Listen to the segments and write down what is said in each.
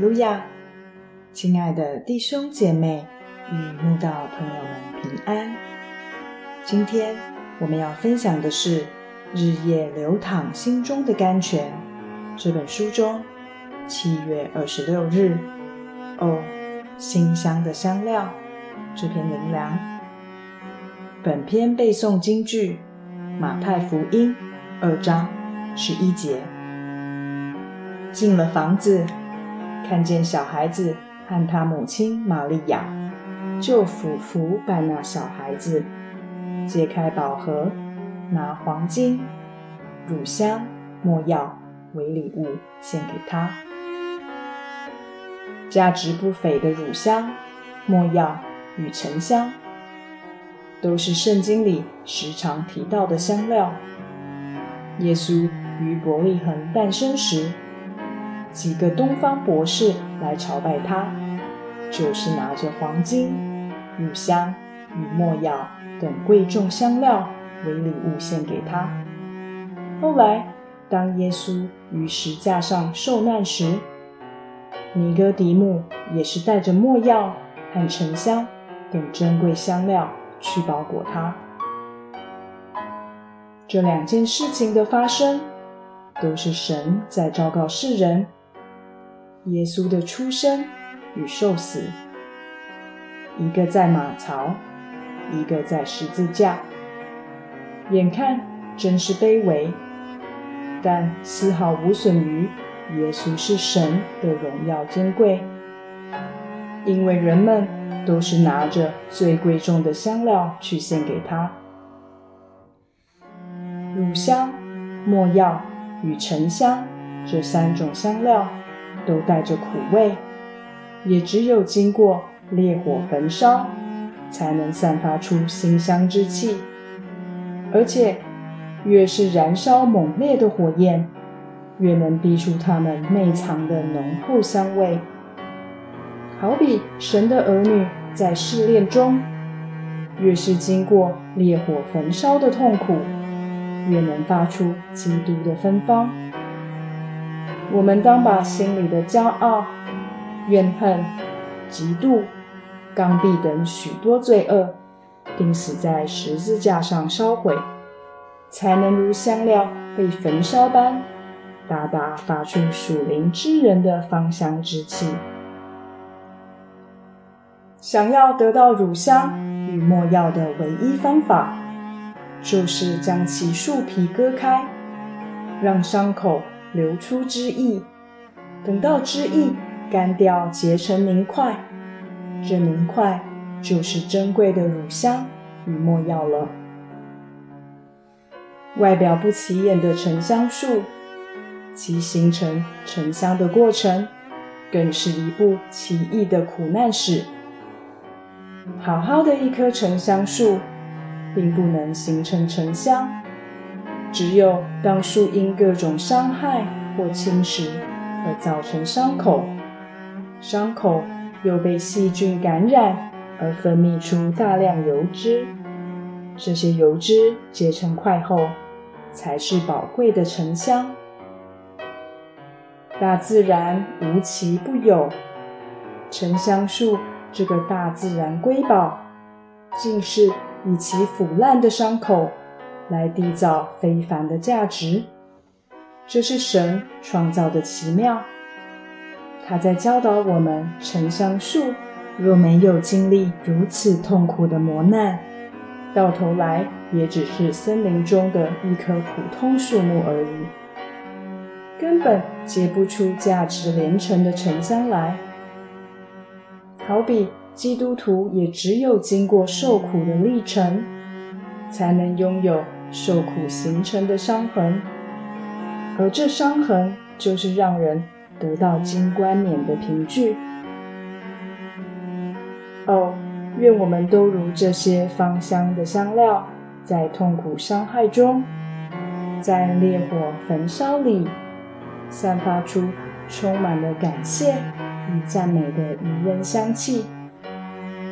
路亚！亲爱的弟兄姐妹与慕道朋友们平安。今天我们要分享的是《日夜流淌心中的甘泉》这本书中七月二十六日哦，馨香的香料这篇灵粮。本篇背诵京剧马太福音二章十一节。进了房子。看见小孩子和他母亲玛利亚，就俯伏拜那小孩子，揭开宝盒，拿黄金、乳香、没药为礼物献给他。价值不菲的乳香、没药与沉香，都是圣经里时常提到的香料。耶稣于伯利恒诞生时。几个东方博士来朝拜他，就是拿着黄金、乳香与没药等贵重香料为礼物献给他。后来，当耶稣于石架上受难时，尼哥底母也是带着没药和沉香等珍贵香料去包裹他。这两件事情的发生，都是神在昭告世人。耶稣的出生与受死，一个在马槽，一个在十字架。眼看真是卑微，但丝毫无损于耶稣是神的荣耀尊贵。因为人们都是拿着最贵重的香料去献给他，乳香、没药与沉香这三种香料。都带着苦味，也只有经过烈火焚烧，才能散发出馨香之气。而且，越是燃烧猛烈的火焰，越能逼出它们内藏的浓厚香味。好比神的儿女在试炼中，越是经过烈火焚烧的痛苦，越能发出基督的芬芳。我们当把心里的骄傲、怨恨、嫉妒、刚愎等许多罪恶钉死在十字架上烧毁，才能如香料被焚烧般，大大发出属灵之人的芳香之气。想要得到乳香与没药的唯一方法，就是将其树皮割开，让伤口。流出汁液，等到汁液干掉结成凝块，这凝块就是珍贵的乳香与没药了。外表不起眼的沉香树，其形成沉香的过程，更是一部奇异的苦难史。好好的一棵沉香树，并不能形成沉香。只有当树因各种伤害或侵蚀而造成伤口，伤口又被细菌感染而分泌出大量油脂，这些油脂结成块后，才是宝贵的沉香。大自然无奇不有，沉香树这个大自然瑰宝，竟是以其腐烂的伤口。来缔造非凡的价值，这是神创造的奇妙。他在教导我们：沉香树若没有经历如此痛苦的磨难，到头来也只是森林中的一棵普通树木而已，根本结不出价值连城的沉香来。好比基督徒也只有经过受苦的历程，才能拥有。受苦形成的伤痕，而这伤痕就是让人得到金冠冕的凭据。哦，愿我们都如这些芳香的香料，在痛苦伤害中，在烈火焚烧里，散发出充满了感谢与赞美的迷人香气，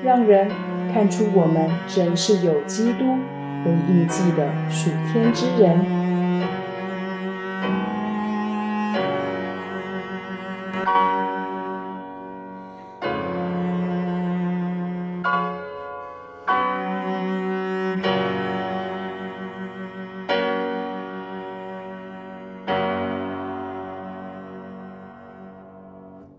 让人看出我们真是有基督。为印记的属天之人。